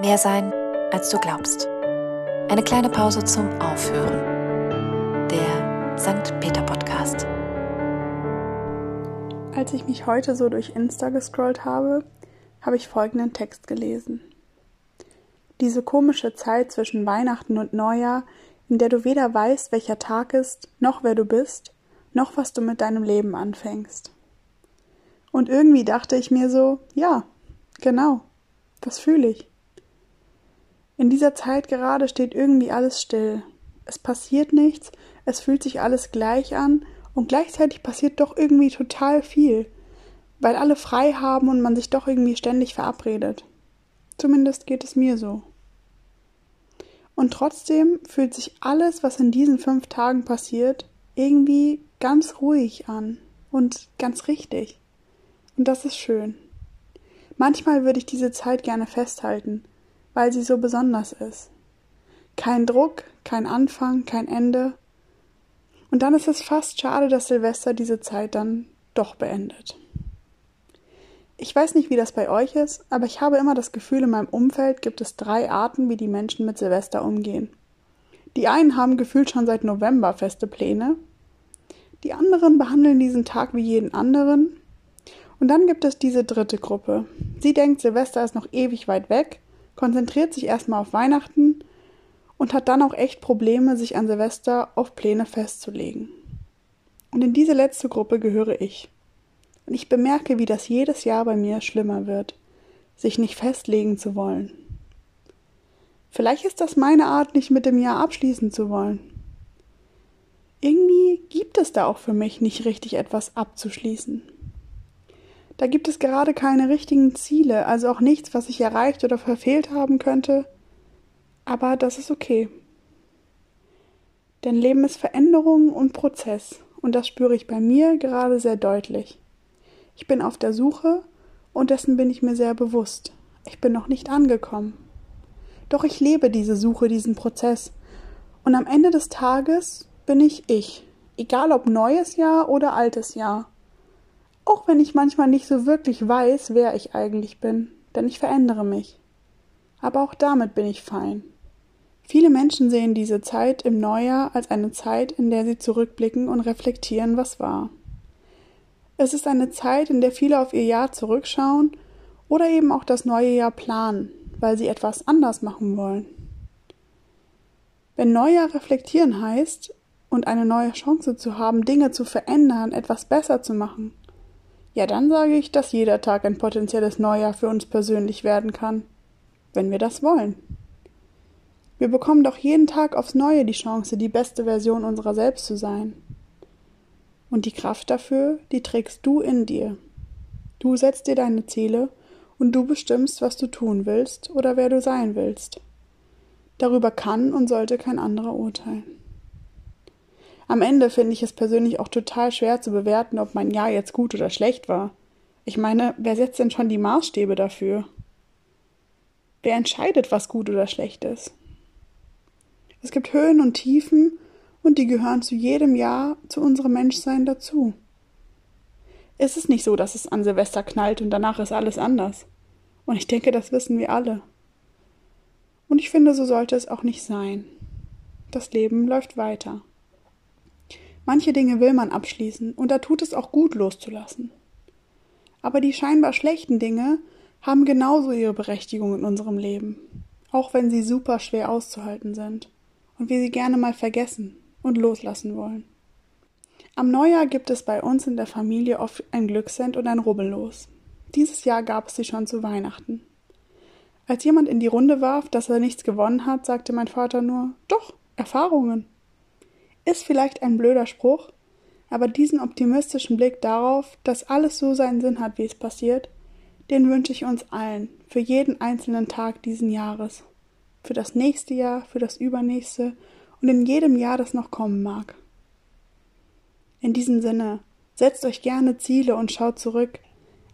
Mehr sein, als du glaubst. Eine kleine Pause zum Aufhören. Der St. Peter Podcast. Als ich mich heute so durch Insta gescrollt habe, habe ich folgenden Text gelesen. Diese komische Zeit zwischen Weihnachten und Neujahr, in der du weder weißt, welcher Tag ist, noch wer du bist, noch was du mit deinem Leben anfängst. Und irgendwie dachte ich mir so, ja, genau, das fühle ich. In dieser Zeit gerade steht irgendwie alles still. Es passiert nichts, es fühlt sich alles gleich an und gleichzeitig passiert doch irgendwie total viel, weil alle frei haben und man sich doch irgendwie ständig verabredet. Zumindest geht es mir so. Und trotzdem fühlt sich alles, was in diesen fünf Tagen passiert, irgendwie ganz ruhig an und ganz richtig. Und das ist schön. Manchmal würde ich diese Zeit gerne festhalten, weil sie so besonders ist. Kein Druck, kein Anfang, kein Ende. Und dann ist es fast schade, dass Silvester diese Zeit dann doch beendet. Ich weiß nicht, wie das bei euch ist, aber ich habe immer das Gefühl, in meinem Umfeld gibt es drei Arten, wie die Menschen mit Silvester umgehen. Die einen haben gefühlt schon seit November feste Pläne, die anderen behandeln diesen Tag wie jeden anderen, und dann gibt es diese dritte Gruppe. Sie denkt, Silvester ist noch ewig weit weg konzentriert sich erstmal auf Weihnachten und hat dann auch echt Probleme, sich an Silvester auf Pläne festzulegen. Und in diese letzte Gruppe gehöre ich. Und ich bemerke, wie das jedes Jahr bei mir schlimmer wird, sich nicht festlegen zu wollen. Vielleicht ist das meine Art, nicht mit dem Jahr abschließen zu wollen. Irgendwie gibt es da auch für mich nicht richtig etwas abzuschließen. Da gibt es gerade keine richtigen Ziele, also auch nichts, was ich erreicht oder verfehlt haben könnte. Aber das ist okay. Denn Leben ist Veränderung und Prozess, und das spüre ich bei mir gerade sehr deutlich. Ich bin auf der Suche, und dessen bin ich mir sehr bewusst. Ich bin noch nicht angekommen. Doch ich lebe diese Suche, diesen Prozess, und am Ende des Tages bin ich ich, egal ob neues Jahr oder altes Jahr. Auch wenn ich manchmal nicht so wirklich weiß, wer ich eigentlich bin, denn ich verändere mich. Aber auch damit bin ich fein. Viele Menschen sehen diese Zeit im Neujahr als eine Zeit, in der sie zurückblicken und reflektieren, was war. Es ist eine Zeit, in der viele auf ihr Jahr zurückschauen oder eben auch das neue Jahr planen, weil sie etwas anders machen wollen. Wenn Neujahr reflektieren heißt und eine neue Chance zu haben, Dinge zu verändern, etwas besser zu machen, ja, dann sage ich, dass jeder Tag ein potenzielles Neujahr für uns persönlich werden kann, wenn wir das wollen. Wir bekommen doch jeden Tag aufs Neue die Chance, die beste Version unserer selbst zu sein. Und die Kraft dafür, die trägst du in dir. Du setzt dir deine Ziele und du bestimmst, was du tun willst oder wer du sein willst. Darüber kann und sollte kein anderer urteilen. Am Ende finde ich es persönlich auch total schwer zu bewerten, ob mein Jahr jetzt gut oder schlecht war. Ich meine, wer setzt denn schon die Maßstäbe dafür? Wer entscheidet, was gut oder schlecht ist? Es gibt Höhen und Tiefen und die gehören zu jedem Jahr zu unserem Menschsein dazu. Es ist nicht so, dass es an Silvester knallt und danach ist alles anders. Und ich denke, das wissen wir alle. Und ich finde, so sollte es auch nicht sein. Das Leben läuft weiter. Manche Dinge will man abschließen, und da tut es auch gut loszulassen. Aber die scheinbar schlechten Dinge haben genauso ihre Berechtigung in unserem Leben, auch wenn sie super schwer auszuhalten sind und wir sie gerne mal vergessen und loslassen wollen. Am Neujahr gibt es bei uns in der Familie oft ein Glückscent und ein Rubbellos. Dieses Jahr gab es sie schon zu Weihnachten. Als jemand in die Runde warf, dass er nichts gewonnen hat, sagte mein Vater nur Doch, Erfahrungen. Ist vielleicht ein blöder Spruch, aber diesen optimistischen Blick darauf, dass alles so seinen Sinn hat, wie es passiert, den wünsche ich uns allen, für jeden einzelnen Tag diesen Jahres, für das nächste Jahr, für das übernächste und in jedem Jahr, das noch kommen mag. In diesem Sinne, setzt euch gerne Ziele und schaut zurück,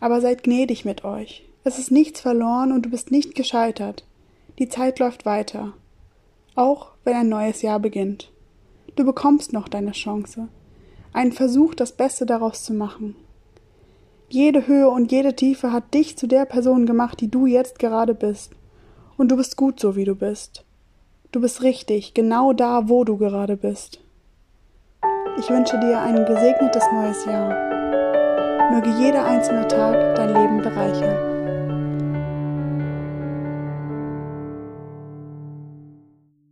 aber seid gnädig mit euch. Es ist nichts verloren und du bist nicht gescheitert. Die Zeit läuft weiter, auch wenn ein neues Jahr beginnt. Du bekommst noch deine Chance. Einen Versuch, das Beste daraus zu machen. Jede Höhe und jede Tiefe hat dich zu der Person gemacht, die du jetzt gerade bist. Und du bist gut so, wie du bist. Du bist richtig, genau da, wo du gerade bist. Ich wünsche dir ein gesegnetes neues Jahr. Möge jeder einzelne Tag dein Leben bereichern.